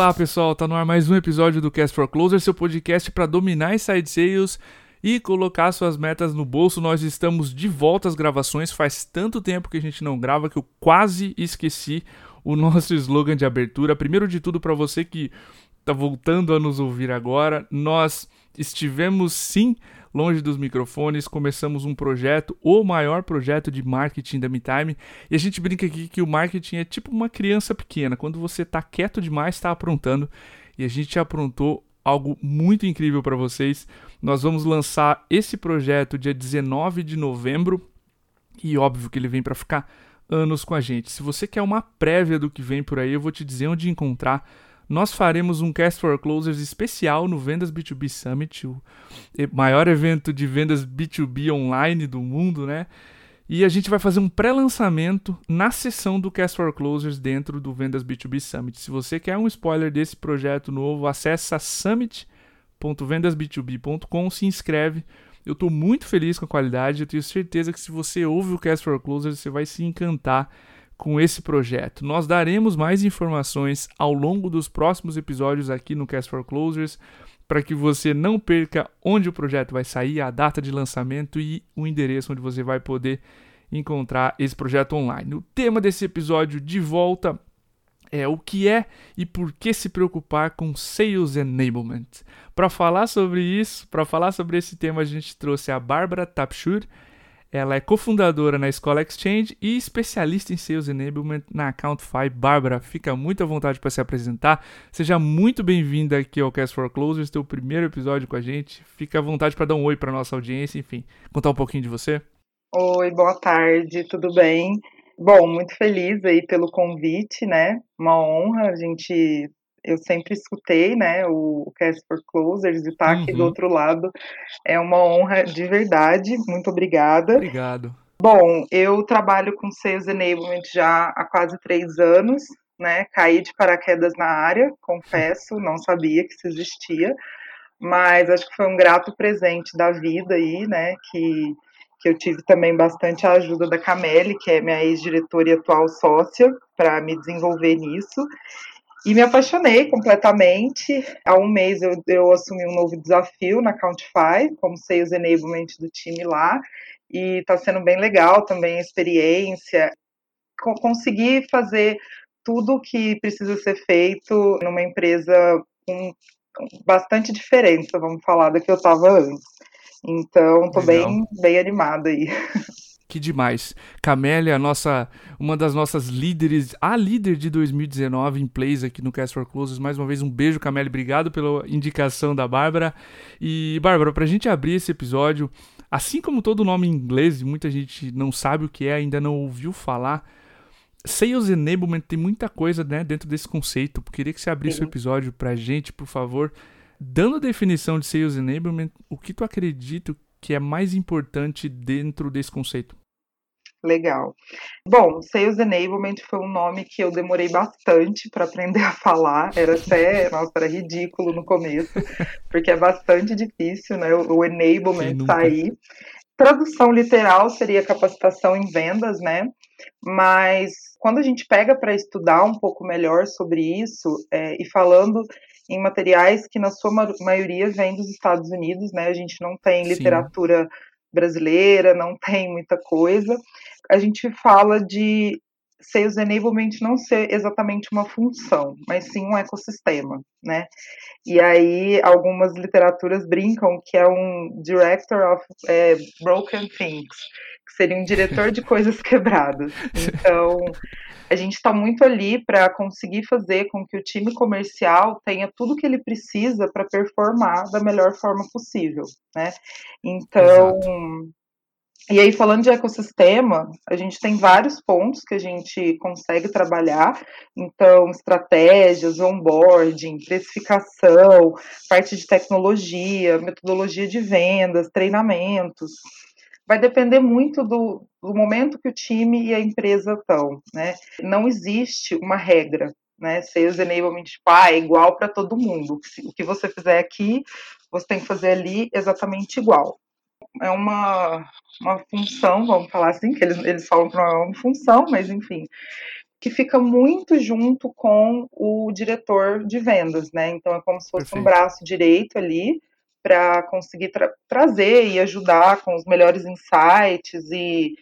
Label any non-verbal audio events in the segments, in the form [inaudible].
Olá pessoal, tá no ar mais um episódio do Cast for Closer, seu podcast para dominar inside sales e colocar suas metas no bolso. Nós estamos de volta às gravações, faz tanto tempo que a gente não grava que eu quase esqueci o nosso slogan de abertura. Primeiro de tudo, para você que tá voltando a nos ouvir agora, nós estivemos sim longe dos microfones, começamos um projeto, o maior projeto de marketing da MeTime, e a gente brinca aqui que o marketing é tipo uma criança pequena, quando você tá quieto demais, está aprontando, e a gente aprontou algo muito incrível para vocês. Nós vamos lançar esse projeto dia 19 de novembro, e óbvio que ele vem para ficar anos com a gente. Se você quer uma prévia do que vem por aí, eu vou te dizer onde encontrar nós faremos um Cast for Closers especial no Vendas B2B Summit, o maior evento de vendas B2B online do mundo, né? E a gente vai fazer um pré-lançamento na sessão do Cast for Closers dentro do Vendas B2B Summit. Se você quer um spoiler desse projeto novo, acessa summit.vendasb2b.com, se inscreve. Eu estou muito feliz com a qualidade, eu tenho certeza que se você ouve o Cast for Closers, você vai se encantar com esse projeto. Nós daremos mais informações ao longo dos próximos episódios aqui no Cast for Closers para que você não perca onde o projeto vai sair, a data de lançamento e o endereço onde você vai poder encontrar esse projeto online. O tema desse episódio de volta é o que é e por que se preocupar com Sales Enablement. Para falar sobre isso, para falar sobre esse tema, a gente trouxe a Bárbara Tapschur, ela é cofundadora na Escola Exchange e especialista em Sales Enablement na Accountify. Bárbara, fica muito à vontade para se apresentar. Seja muito bem-vinda aqui ao Cast for Closers, teu primeiro episódio com a gente. Fica à vontade para dar um oi para nossa audiência, enfim, contar um pouquinho de você. Oi, boa tarde, tudo bem? Bom, muito feliz aí pelo convite, né? Uma honra a gente eu sempre escutei, né, o Cast for Closers e tá aqui do uhum. outro lado é uma honra de verdade. Muito obrigada. Obrigado. Bom, eu trabalho com Sales Enablement já há quase três anos, né? Caí de paraquedas na área, confesso, não sabia que isso existia, mas acho que foi um grato presente da vida aí, né? Que, que eu tive também bastante a ajuda da Camille, que é minha ex-diretora e atual sócia, para me desenvolver nisso. E me apaixonei completamente. Há um mês eu, eu assumi um novo desafio na Countify, como Sales Enablement do time lá, e está sendo bem legal também a experiência. Consegui fazer tudo que precisa ser feito numa empresa com bastante diferença, vamos falar, da que eu estava antes. Então, estou bem, bem animada aí. [laughs] Que demais. Camélia, nossa, uma das nossas líderes, a líder de 2019 em plays aqui no Cast for Closes. Mais uma vez, um beijo, Camélia. Obrigado pela indicação da Bárbara. E, Bárbara, pra gente abrir esse episódio, assim como todo nome em inglês, muita gente não sabe o que é, ainda não ouviu falar. Sales Enablement tem muita coisa né, dentro desse conceito. Queria que você abrisse o episódio pra gente, por favor. Dando a definição de Sales Enablement, o que tu acredita que é mais importante dentro desse conceito? Legal. Bom, Sales Enablement foi um nome que eu demorei bastante para aprender a falar. Era até, nossa, era ridículo no começo, porque é bastante difícil, né? O enablement sair. Tradução literal seria capacitação em vendas, né? Mas quando a gente pega para estudar um pouco melhor sobre isso, é, e falando em materiais que na sua maioria vêm dos Estados Unidos, né? A gente não tem literatura Sim. brasileira, não tem muita coisa a gente fala de Sales Enablement não ser exatamente uma função, mas sim um ecossistema, né? E aí algumas literaturas brincam que é um Director of é, Broken Things, que seria um diretor de [laughs] coisas quebradas. Então, a gente está muito ali para conseguir fazer com que o time comercial tenha tudo que ele precisa para performar da melhor forma possível, né? Então, Exato e aí, falando de ecossistema, a gente tem vários pontos que a gente consegue trabalhar. Então, estratégias, onboarding, precificação, parte de tecnologia, metodologia de vendas, treinamentos. Vai depender muito do, do momento que o time e a empresa estão. Né? Não existe uma regra. Né? Sales enablement ah, é igual para todo mundo. O que você fizer aqui, você tem que fazer ali exatamente igual é uma, uma função, vamos falar assim, que eles, eles falam que não é uma função, mas enfim, que fica muito junto com o diretor de vendas, né? Então é como se fosse Perfeito. um braço direito ali para conseguir tra trazer e ajudar com os melhores insights e,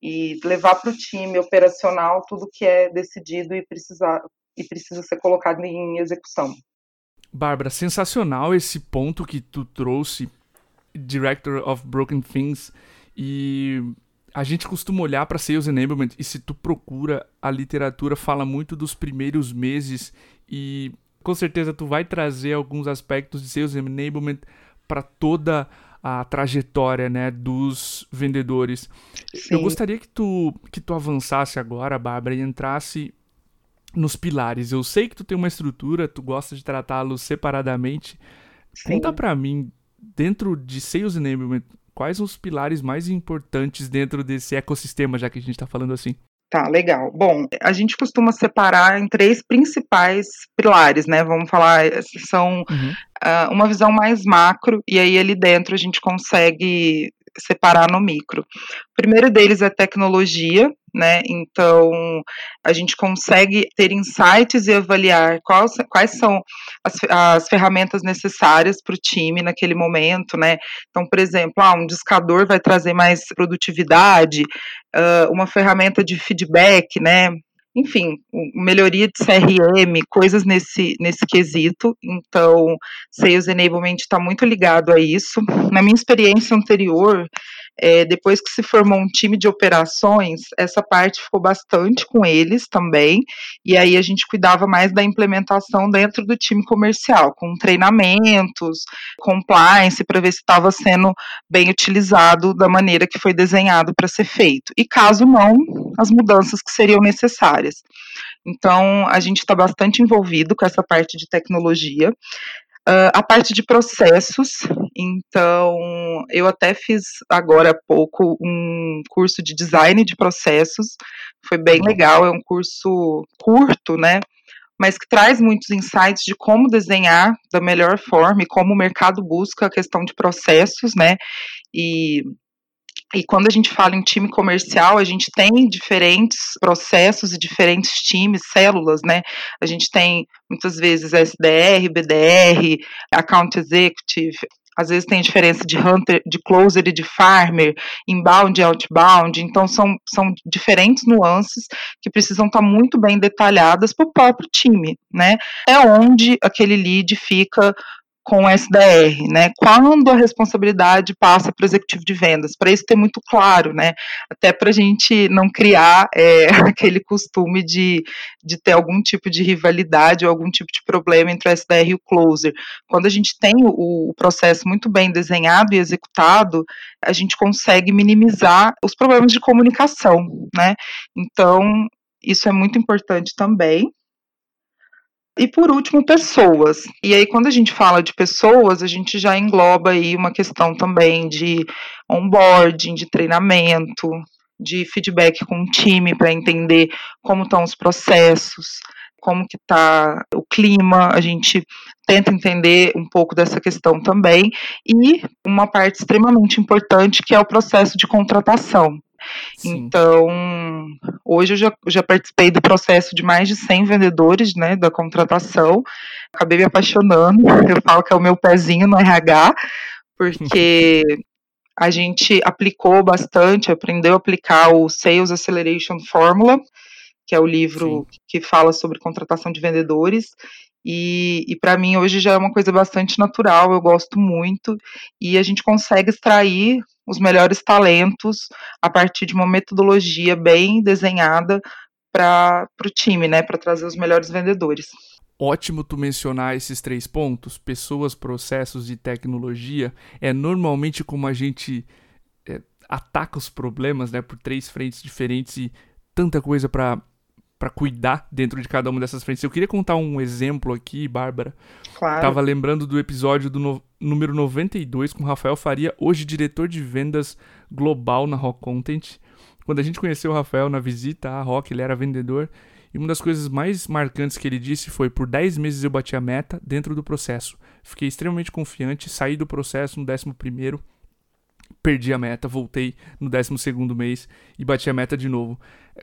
e levar para o time operacional tudo que é decidido e, precisar, e precisa ser colocado em execução. Bárbara, sensacional esse ponto que tu trouxe, Director of Broken Things, e a gente costuma olhar para Sales Enablement e se tu procura, a literatura fala muito dos primeiros meses e com certeza tu vai trazer alguns aspectos de Sales Enablement para toda a trajetória, né, dos vendedores. Sim. Eu gostaria que tu que tu avançasse agora, Bárbara, e entrasse nos pilares. Eu sei que tu tem uma estrutura, tu gosta de tratá-los separadamente. Sim. Conta para mim, dentro de Sales Enablement, quais os pilares mais importantes dentro desse ecossistema, já que a gente está falando assim? Tá, legal. Bom, a gente costuma separar em três principais pilares, né? Vamos falar, são uhum. uh, uma visão mais macro, e aí ali dentro a gente consegue separar no micro. O primeiro deles é tecnologia, né? Então, a gente consegue ter insights e avaliar quais, quais são as, as ferramentas necessárias para o time naquele momento, né? Então, por exemplo, ah, um discador vai trazer mais produtividade, uh, uma ferramenta de feedback, né? enfim, melhoria de CRM, coisas nesse, nesse quesito. Então, Sales Enablement está muito ligado a isso. Na minha experiência anterior, é, depois que se formou um time de operações, essa parte ficou bastante com eles também, e aí a gente cuidava mais da implementação dentro do time comercial, com treinamentos, compliance, para ver se estava sendo bem utilizado da maneira que foi desenhado para ser feito. E caso não, as mudanças que seriam necessárias. Então, a gente está bastante envolvido com essa parte de tecnologia. Uh, a parte de processos, então eu até fiz agora há pouco um curso de design de processos, foi bem legal, é um curso curto, né? Mas que traz muitos insights de como desenhar da melhor forma e como o mercado busca a questão de processos, né? E e quando a gente fala em time comercial, a gente tem diferentes processos e diferentes times, células, né? A gente tem muitas vezes SDR, BDR, Account Executive, às vezes tem diferença de hunter, de closer e de farmer, inbound e outbound, então são, são diferentes nuances que precisam estar muito bem detalhadas para o próprio time, né? É onde aquele lead fica com o SDR, né? Quando a responsabilidade passa para o executivo de vendas, para isso ter muito claro, né? Até para a gente não criar é, [laughs] aquele costume de, de ter algum tipo de rivalidade ou algum tipo de problema entre o SDR e o closer. Quando a gente tem o, o processo muito bem desenhado e executado, a gente consegue minimizar os problemas de comunicação, né? Então, isso é muito importante também. E por último, pessoas. E aí, quando a gente fala de pessoas, a gente já engloba aí uma questão também de onboarding, de treinamento, de feedback com o time para entender como estão os processos, como que está o clima, a gente tenta entender um pouco dessa questão também, e uma parte extremamente importante que é o processo de contratação. Sim. Então, hoje eu já, já participei do processo de mais de 100 vendedores, né, da contratação. Acabei me apaixonando. Eu falo que é o meu pezinho no RH, porque [laughs] a gente aplicou bastante, aprendeu a aplicar o Sales Acceleration Formula, que é o livro Sim. que fala sobre contratação de vendedores. E, e para mim hoje já é uma coisa bastante natural, eu gosto muito, e a gente consegue extrair os melhores talentos a partir de uma metodologia bem desenhada para o time, né, para trazer os melhores vendedores. Ótimo tu mencionar esses três pontos, pessoas, processos e tecnologia. É normalmente como a gente é, ataca os problemas, né, por três frentes diferentes e tanta coisa para para cuidar dentro de cada uma dessas frentes. Eu queria contar um exemplo aqui, Bárbara. Claro. Tava lembrando do episódio do no, número 92 com Rafael Faria, hoje diretor de vendas global na Rock Content. Quando a gente conheceu o Rafael na visita à Rock, ele era vendedor. E uma das coisas mais marcantes que ele disse foi: por 10 meses eu bati a meta dentro do processo. Fiquei extremamente confiante, saí do processo no 11 primeiro perdi a meta, voltei no 12 mês e bati a meta de novo.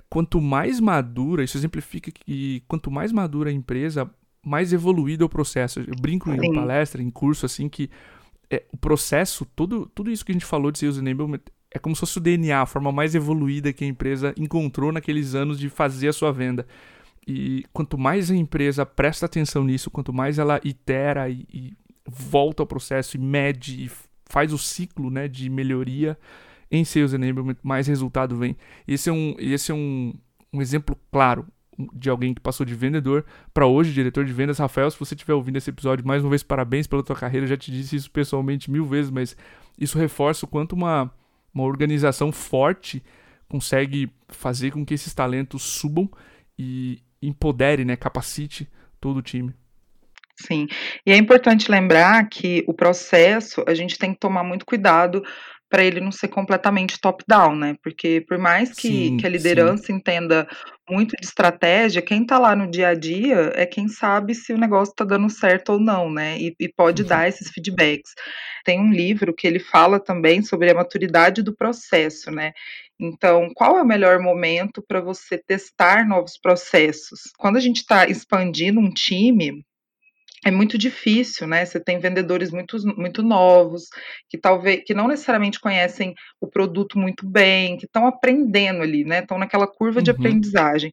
Quanto mais madura, isso exemplifica que quanto mais madura a empresa, mais evoluído é o processo. Eu brinco Sim. em palestra, em curso, assim, que é, o processo, tudo, tudo isso que a gente falou de Sales Enablement é como se fosse o DNA, a forma mais evoluída que a empresa encontrou naqueles anos de fazer a sua venda. E quanto mais a empresa presta atenção nisso, quanto mais ela itera e, e volta ao processo e mede e faz o ciclo né, de melhoria em Sales Enablement, mais resultado vem. Esse é um, esse é um, um exemplo claro de alguém que passou de vendedor para hoje diretor de vendas. Rafael, se você estiver ouvindo esse episódio, mais uma vez parabéns pela tua carreira. Eu já te disse isso pessoalmente mil vezes, mas isso reforça o quanto uma, uma organização forte consegue fazer com que esses talentos subam e empodere, né, capacite todo o time. Sim, e é importante lembrar que o processo a gente tem que tomar muito cuidado para ele não ser completamente top-down, né? Porque por mais que, sim, que a liderança sim. entenda muito de estratégia, quem está lá no dia a dia é quem sabe se o negócio está dando certo ou não, né? E, e pode uhum. dar esses feedbacks. Tem um livro que ele fala também sobre a maturidade do processo, né? Então, qual é o melhor momento para você testar novos processos? Quando a gente está expandindo um time, é muito difícil, né? Você tem vendedores muito, muito novos, que talvez que não necessariamente conhecem o produto muito bem, que estão aprendendo ali, né? Estão naquela curva uhum. de aprendizagem.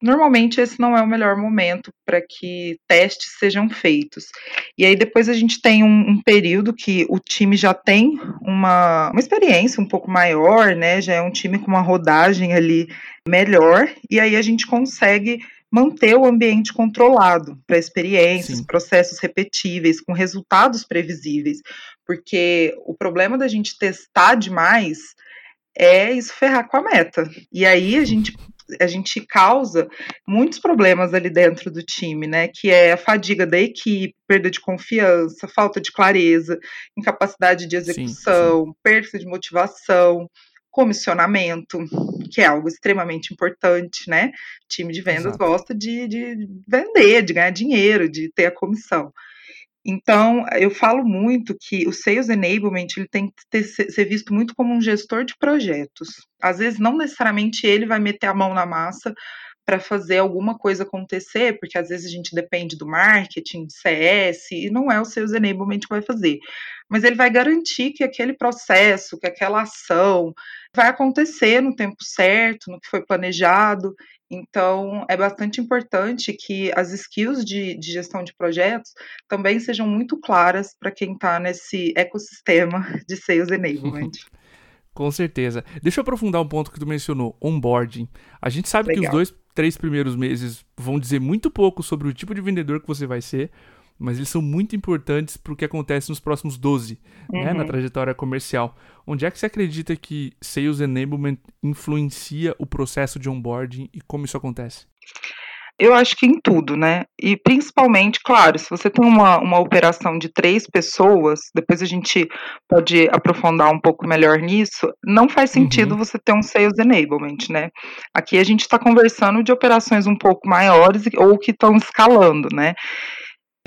Normalmente esse não é o melhor momento para que testes sejam feitos. E aí depois a gente tem um, um período que o time já tem uma, uma experiência um pouco maior, né? Já é um time com uma rodagem ali melhor, e aí a gente consegue manter o ambiente controlado para experiências, Sim. processos repetíveis, com resultados previsíveis. Porque o problema da gente testar demais é isso ferrar com a meta. E aí a gente a gente causa muitos problemas ali dentro do time, né? Que é a fadiga da equipe, perda de confiança, falta de clareza, incapacidade de execução, sim, sim. perda de motivação comissionamento, que é algo extremamente importante, né? O time de vendas Exato. gosta de, de vender, de ganhar dinheiro, de ter a comissão. Então, eu falo muito que o Sales Enablement ele tem que ter, ser visto muito como um gestor de projetos. Às vezes, não necessariamente ele vai meter a mão na massa para fazer alguma coisa acontecer, porque às vezes a gente depende do marketing, CS, e não é o Sales Enablement que vai fazer. Mas ele vai garantir que aquele processo, que aquela ação, vai acontecer no tempo certo, no que foi planejado. Então, é bastante importante que as skills de, de gestão de projetos também sejam muito claras para quem está nesse ecossistema [laughs] de sales enablement. Com certeza. Deixa eu aprofundar um ponto que tu mencionou, onboarding. A gente sabe Legal. que os dois, três primeiros meses vão dizer muito pouco sobre o tipo de vendedor que você vai ser, mas eles são muito importantes para o que acontece nos próximos 12, uhum. né, na uhum. trajetória comercial. Onde é que você acredita que Sales Enablement influencia o processo de onboarding e como isso acontece? Eu acho que em tudo, né? E principalmente, claro, se você tem uma, uma operação de três pessoas, depois a gente pode aprofundar um pouco melhor nisso, não faz sentido uhum. você ter um sales enablement, né? Aqui a gente está conversando de operações um pouco maiores ou que estão escalando, né?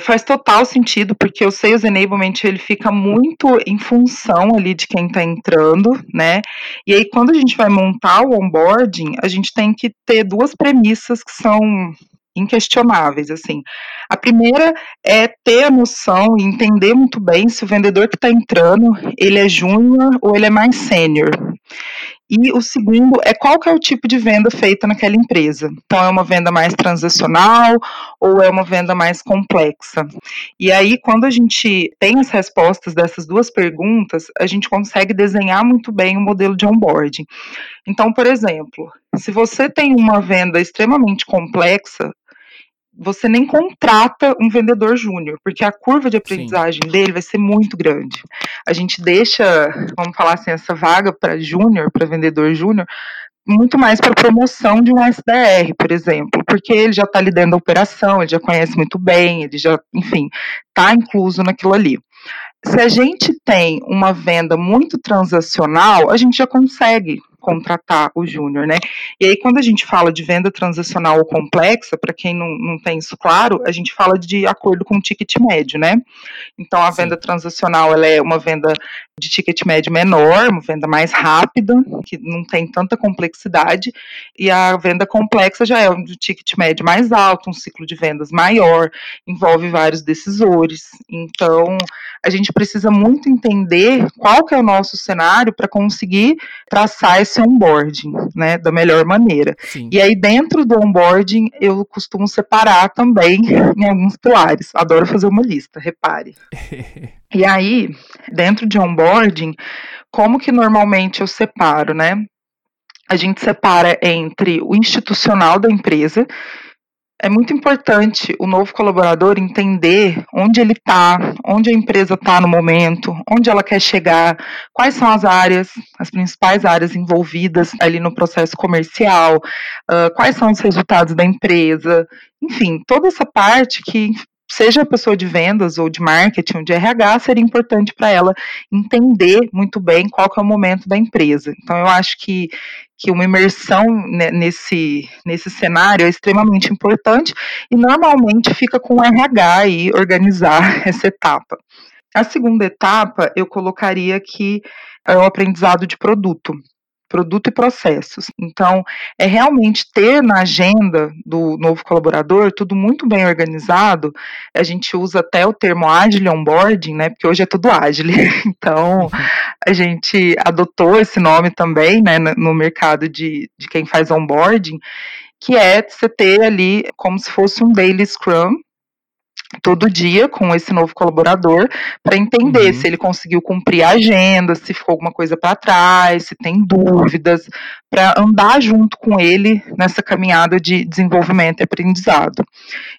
Faz total sentido, porque o Sales Enablement ele fica muito em função ali de quem está entrando, né? E aí, quando a gente vai montar o onboarding, a gente tem que ter duas premissas que são inquestionáveis, assim. A primeira é ter a noção e entender muito bem se o vendedor que está entrando, ele é júnior ou ele é mais sênior. E o segundo é qual que é o tipo de venda feita naquela empresa. Então, é uma venda mais transacional ou é uma venda mais complexa? E aí, quando a gente tem as respostas dessas duas perguntas, a gente consegue desenhar muito bem o modelo de onboarding. Então, por exemplo, se você tem uma venda extremamente complexa, você nem contrata um vendedor júnior, porque a curva de aprendizagem Sim. dele vai ser muito grande. A gente deixa, vamos falar assim, essa vaga para júnior, para vendedor júnior, muito mais para promoção de um SDR, por exemplo, porque ele já está ali dentro da operação, ele já conhece muito bem, ele já, enfim, está incluso naquilo ali. Se a gente tem uma venda muito transacional, a gente já consegue contratar o júnior, né? E aí, quando a gente fala de venda transacional ou complexa, para quem não, não tem isso claro, a gente fala de acordo com o ticket médio, né? Então, a Sim. venda transacional, ela é uma venda de ticket médio menor, uma venda mais rápida, que não tem tanta complexidade, e a venda complexa já é um ticket médio mais alto, um ciclo de vendas maior, envolve vários decisores. Então, a gente precisa muito entender qual que é o nosso cenário para conseguir traçar esse onboarding, né, da melhor maneira. Sim. E aí, dentro do onboarding, eu costumo separar também [laughs] em alguns pilares. Adoro fazer uma lista, repare. [laughs] e aí, dentro de onboarding, como que normalmente eu separo, né? A gente separa entre o institucional da empresa, é muito importante o novo colaborador entender onde ele está, onde a empresa está no momento, onde ela quer chegar, quais são as áreas, as principais áreas envolvidas ali no processo comercial, uh, quais são os resultados da empresa, enfim, toda essa parte que seja pessoa de vendas ou de marketing ou de RH, seria importante para ela entender muito bem qual que é o momento da empresa. Então, eu acho que, que uma imersão nesse, nesse cenário é extremamente importante e normalmente fica com o RH aí organizar [laughs] essa etapa. A segunda etapa, eu colocaria que é o aprendizado de produto produto e processos. Então, é realmente ter na agenda do novo colaborador tudo muito bem organizado. A gente usa até o termo Agile Onboarding, né? Porque hoje é tudo ágil. [laughs] Então, a gente adotou esse nome também, né, no mercado de, de quem faz onboarding, que é você ter ali como se fosse um daily scrum, todo dia com esse novo colaborador para entender uhum. se ele conseguiu cumprir a agenda, se ficou alguma coisa para trás, se tem dúvidas, para andar junto com ele nessa caminhada de desenvolvimento e aprendizado.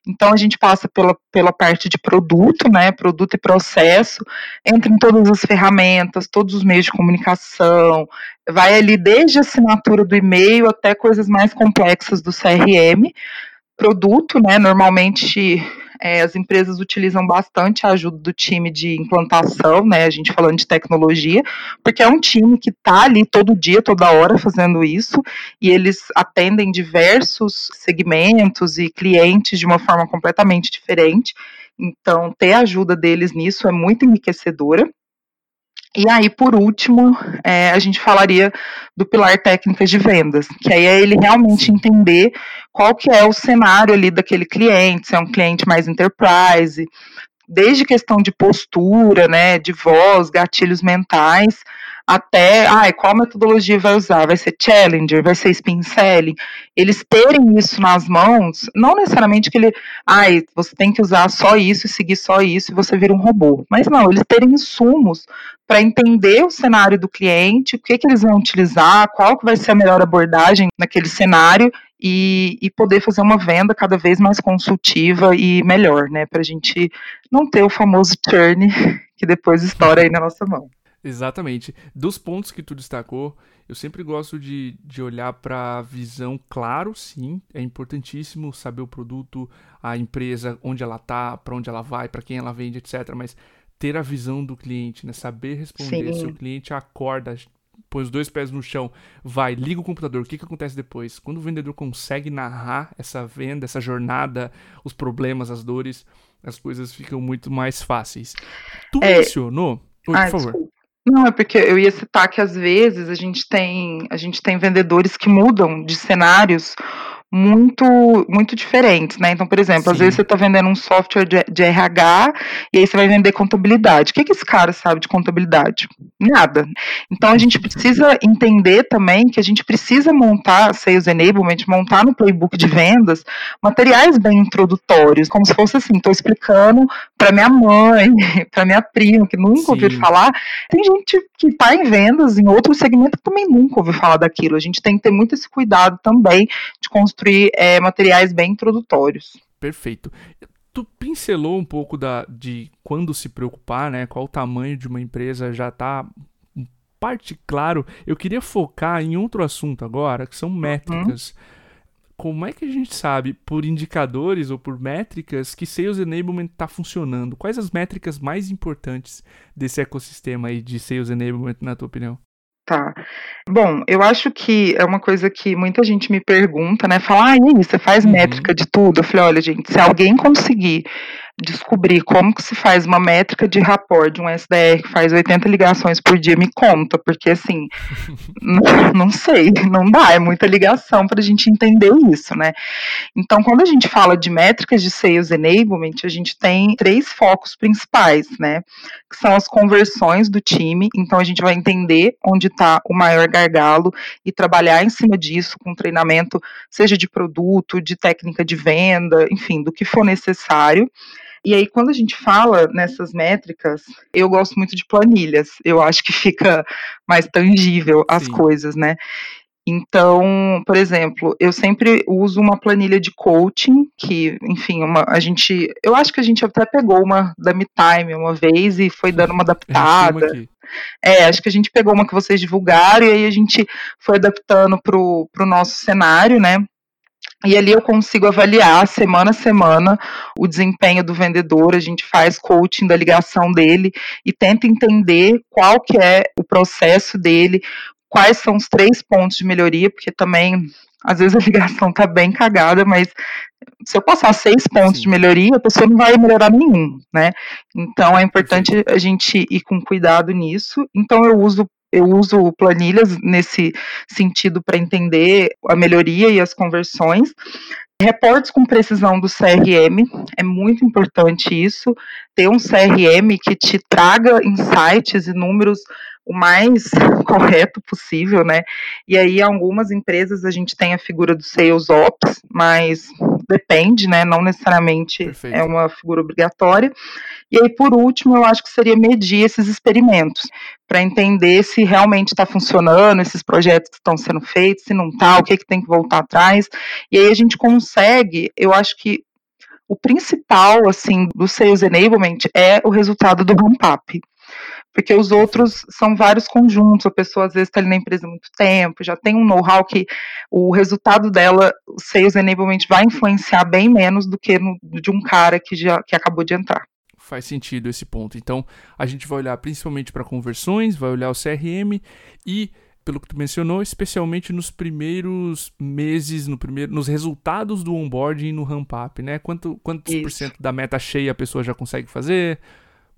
Então a gente passa pela, pela parte de produto, né, produto e processo, entra em todas as ferramentas, todos os meios de comunicação, vai ali desde a assinatura do e-mail até coisas mais complexas do CRM, produto, né? Normalmente é, as empresas utilizam bastante a ajuda do time de implantação, né? A gente falando de tecnologia, porque é um time que está ali todo dia, toda hora fazendo isso, e eles atendem diversos segmentos e clientes de uma forma completamente diferente. Então, ter a ajuda deles nisso é muito enriquecedora. E aí, por último, é, a gente falaria do pilar técnicas de vendas, que aí é ele realmente entender qual que é o cenário ali daquele cliente, se é um cliente mais enterprise, desde questão de postura, né, de voz, gatilhos mentais, até, ai, qual metodologia vai usar? Vai ser Challenger? Vai ser Spin Selling? Eles terem isso nas mãos, não necessariamente que ele, ai, você tem que usar só isso e seguir só isso e você vira um robô. Mas não, eles terem insumos para entender o cenário do cliente, o que, que eles vão utilizar, qual que vai ser a melhor abordagem naquele cenário e, e, poder fazer uma venda cada vez mais consultiva e melhor, né? Para a gente não ter o famoso churn [laughs] que depois estoura aí na nossa mão. Exatamente. Dos pontos que tu destacou, eu sempre gosto de, de olhar para a visão, claro, sim, é importantíssimo saber o produto, a empresa, onde ela tá, para onde ela vai, para quem ela vende, etc. Mas ter a visão do cliente, né? Saber responder. Sim. Se o cliente acorda, põe os dois pés no chão, vai, liga o computador, o que, que acontece depois? Quando o vendedor consegue narrar essa venda, essa jornada, os problemas, as dores, as coisas ficam muito mais fáceis. Tu é... mencionou. Oi, ah, por favor. Desculpa. Não, é porque eu ia citar que às vezes a gente tem, a gente tem vendedores que mudam de cenários muito muito diferentes, né? Então, por exemplo, Sim. às vezes você está vendendo um software de, de, RH e aí você vai vender contabilidade. O que, que esse cara sabe de contabilidade? Nada. Então, a gente precisa entender também que a gente precisa montar Sales Enablement, montar no playbook de vendas materiais bem introdutórios, como se fosse assim, estou explicando para minha mãe, [laughs] para minha prima, que nunca Sim. ouviu falar. Tem gente que está em vendas em outro segmento que também nunca ouviu falar daquilo. A gente tem que ter muito esse cuidado também de construir construir é, materiais bem introdutórios. Perfeito. Tu pincelou um pouco da, de quando se preocupar, né? Qual o tamanho de uma empresa já está parte claro. Eu queria focar em outro assunto agora, que são uhum. métricas. Uhum. Como é que a gente sabe, por indicadores ou por métricas, que Sales Enablement está funcionando? Quais as métricas mais importantes desse ecossistema aí de Sales Enablement, na tua opinião? Tá. Bom, eu acho que é uma coisa que muita gente me pergunta, né? Fala, ah, e aí, você faz uhum. métrica de tudo? Eu falei, olha, gente, se alguém conseguir descobrir como que se faz uma métrica de rapport de um SDR que faz 80 ligações por dia, me conta, porque assim, [laughs] não, não, sei, não dá, é muita ligação para a gente entender isso, né? Então, quando a gente fala de métricas de Sales Enablement, a gente tem três focos principais, né? Que são as conversões do time, então a gente vai entender onde está o maior gargalo e trabalhar em cima disso com treinamento, seja de produto, de técnica de venda, enfim, do que for necessário. E aí, quando a gente fala nessas métricas, eu gosto muito de planilhas. Eu acho que fica mais tangível as Sim. coisas, né? Então, por exemplo, eu sempre uso uma planilha de coaching, que, enfim, uma, a gente. Eu acho que a gente até pegou uma da MeTime uma vez e foi dando uma adaptada. É, acho que a gente pegou uma que vocês divulgaram e aí a gente foi adaptando para o nosso cenário, né? E ali eu consigo avaliar semana a semana o desempenho do vendedor, a gente faz coaching da ligação dele e tenta entender qual que é o processo dele, quais são os três pontos de melhoria, porque também às vezes a ligação tá bem cagada, mas se eu passar seis pontos Sim. de melhoria, a pessoa não vai melhorar nenhum, né? Então é importante a gente ir com cuidado nisso. Então eu uso eu uso planilhas nesse sentido para entender a melhoria e as conversões. Reportes com precisão do CRM, é muito importante isso, ter um CRM que te traga insights e números o mais [laughs] correto possível, né? E aí, algumas empresas a gente tem a figura do Sales Ops, mas depende, né? Não necessariamente Perfeito. é uma figura obrigatória. E aí, por último, eu acho que seria medir esses experimentos, para entender se realmente está funcionando, esses projetos que estão sendo feitos, se não está, o que, que tem que voltar atrás. E aí a gente consegue, eu acho que o principal, assim, do Sales Enablement é o resultado do ramp-up porque os outros são vários conjuntos, a pessoa às vezes está ali na empresa há muito tempo, já tem um know-how que o resultado dela, o Sales Enablement vai influenciar bem menos do que no, de um cara que já que acabou de entrar. Faz sentido esse ponto. Então, a gente vai olhar principalmente para conversões, vai olhar o CRM e pelo que tu mencionou, especialmente nos primeiros meses, no primeiro, nos resultados do onboarding e no ramp-up, né? Quanto, quantos Isso. por cento da meta cheia a pessoa já consegue fazer?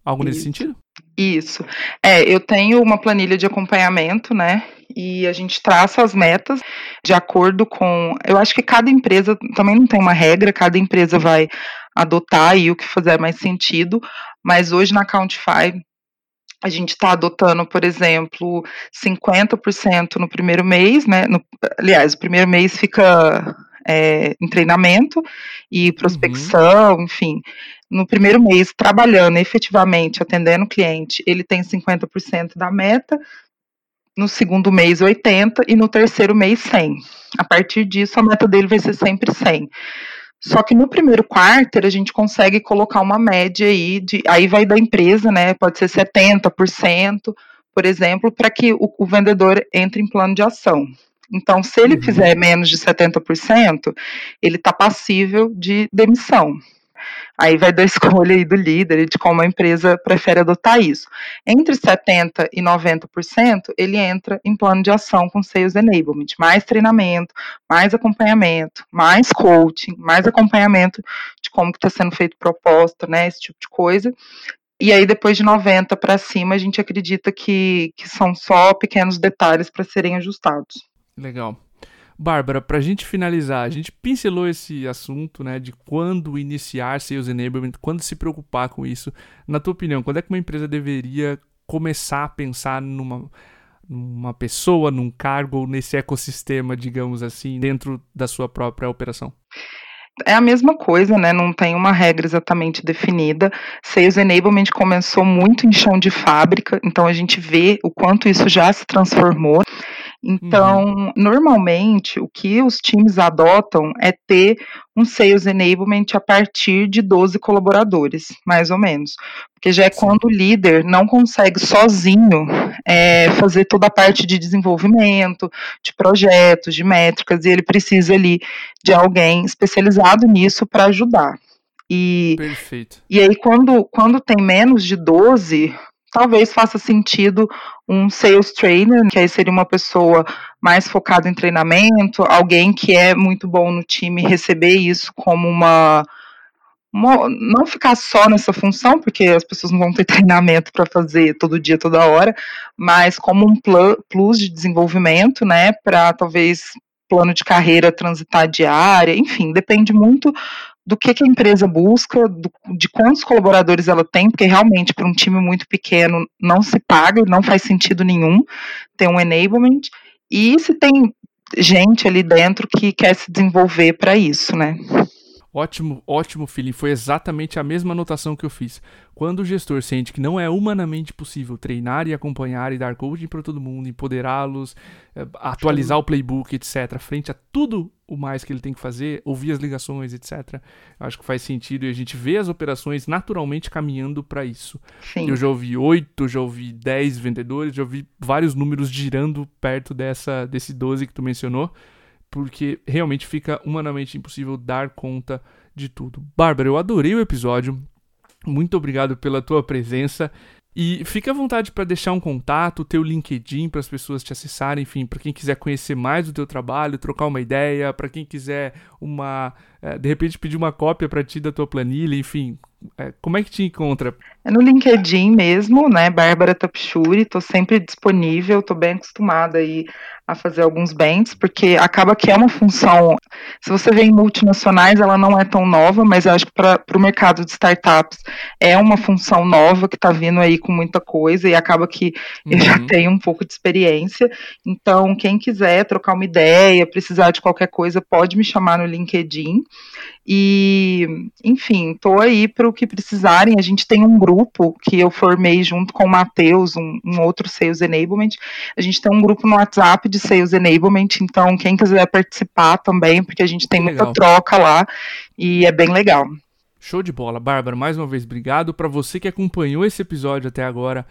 Algo Isso. nesse sentido? Isso. É, eu tenho uma planilha de acompanhamento, né? E a gente traça as metas de acordo com. Eu acho que cada empresa também não tem uma regra, cada empresa vai adotar aí o que fizer mais sentido, mas hoje na Countify a gente está adotando, por exemplo, 50% no primeiro mês, né? No, aliás, o primeiro mês fica é, em treinamento e prospecção, uhum. enfim. No primeiro mês, trabalhando efetivamente, atendendo o cliente, ele tem 50% da meta, no segundo mês 80% e no terceiro mês 100%. A partir disso, a meta dele vai ser sempre 100%. Só que no primeiro quarto a gente consegue colocar uma média aí de. Aí vai da empresa, né? Pode ser 70%, por exemplo, para que o, o, vendedor entre em plano de ação. Então, se ele uhum. fizer menos de 70%, ele está passível de demissão. Aí vai da [laughs] escolha aí do líder e de como a empresa prefere adotar isso. Entre 70% e 90%, ele entra em plano de ação com Sales Enablement, mais treinamento, mais acompanhamento, mais coaching, mais acompanhamento de como está sendo feito proposta, né, esse tipo de coisa. E aí, depois de 90 para cima, a gente acredita que, que são só pequenos detalhes para serem ajustados. Legal. Bárbara, para a gente finalizar, a gente pincelou esse assunto, né, de quando iniciar Sales Enablement, quando se preocupar com isso. Na tua opinião, quando é que uma empresa deveria começar a pensar numa, numa pessoa, num cargo ou nesse ecossistema, digamos assim, dentro da sua própria operação? é a mesma coisa, né? Não tem uma regra exatamente definida. Sales Enablement começou muito em chão de fábrica, então a gente vê o quanto isso já se transformou. Então, uhum. normalmente, o que os times adotam é ter um sales enablement a partir de 12 colaboradores, mais ou menos. Porque já é Sim. quando o líder não consegue sozinho é, fazer toda a parte de desenvolvimento, de projetos, de métricas, e ele precisa ali de alguém especializado nisso para ajudar. E, Perfeito. E aí, quando, quando tem menos de 12, talvez faça sentido um sales trainer, que aí seria uma pessoa mais focada em treinamento, alguém que é muito bom no time receber isso como uma não ficar só nessa função, porque as pessoas não vão ter [laughs] treinamento para fazer todo dia, toda hora, mas como um plus de desenvolvimento, né, para talvez plano de carreira transitar diária, enfim, depende muito do que, que a empresa busca, do, de quantos colaboradores ela tem, porque realmente para um time muito pequeno não se paga, não faz sentido nenhum ter um enablement, e se tem gente ali dentro que quer se desenvolver para isso, né? Ótimo, ótimo feeling. Foi exatamente a mesma anotação que eu fiz. Quando o gestor sente que não é humanamente possível treinar e acompanhar e dar coaching para todo mundo, empoderá-los, eh, atualizar o playbook, etc., frente a tudo o mais que ele tem que fazer, ouvir as ligações, etc., acho que faz sentido e a gente vê as operações naturalmente caminhando para isso. Sim. Eu já ouvi oito, já ouvi dez vendedores, já ouvi vários números girando perto dessa, desse 12 que tu mencionou porque realmente fica humanamente impossível dar conta de tudo. Bárbara, eu adorei o episódio. Muito obrigado pela tua presença. E fica à vontade para deixar um contato, o teu LinkedIn para as pessoas te acessarem, enfim, para quem quiser conhecer mais do teu trabalho, trocar uma ideia, para quem quiser uma, é, de repente pedir uma cópia para ti da tua planilha, enfim, é, como é que te encontra? É no LinkedIn mesmo, né, Bárbara Tapchuri, estou sempre disponível, estou bem acostumada aí a fazer alguns bens, porque acaba que é uma função, se você vê em multinacionais, ela não é tão nova, mas acho que para o mercado de startups é uma função nova que está vindo aí com muita coisa e acaba que uhum. eu já uhum. tenho um pouco de experiência, então quem quiser trocar uma ideia, precisar de qualquer coisa, pode me chamar no LinkedIn, e, enfim, estou aí para o que precisarem. A gente tem um grupo que eu formei junto com o Matheus, um, um, outro Sales Enablement. A gente tem um grupo no WhatsApp de Sales Enablement, então quem quiser participar também, porque a gente tem que muita legal. troca lá e é bem legal. Show de bola, Bárbara. Mais uma vez, obrigado para você que acompanhou esse episódio até agora.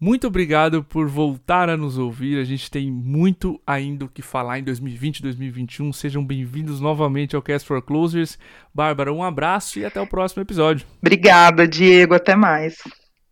Muito obrigado por voltar a nos ouvir. A gente tem muito ainda o que falar em 2020 e 2021. Sejam bem-vindos novamente ao Cast for Closers. Bárbara, um abraço e até o próximo episódio. Obrigada, Diego. Até mais.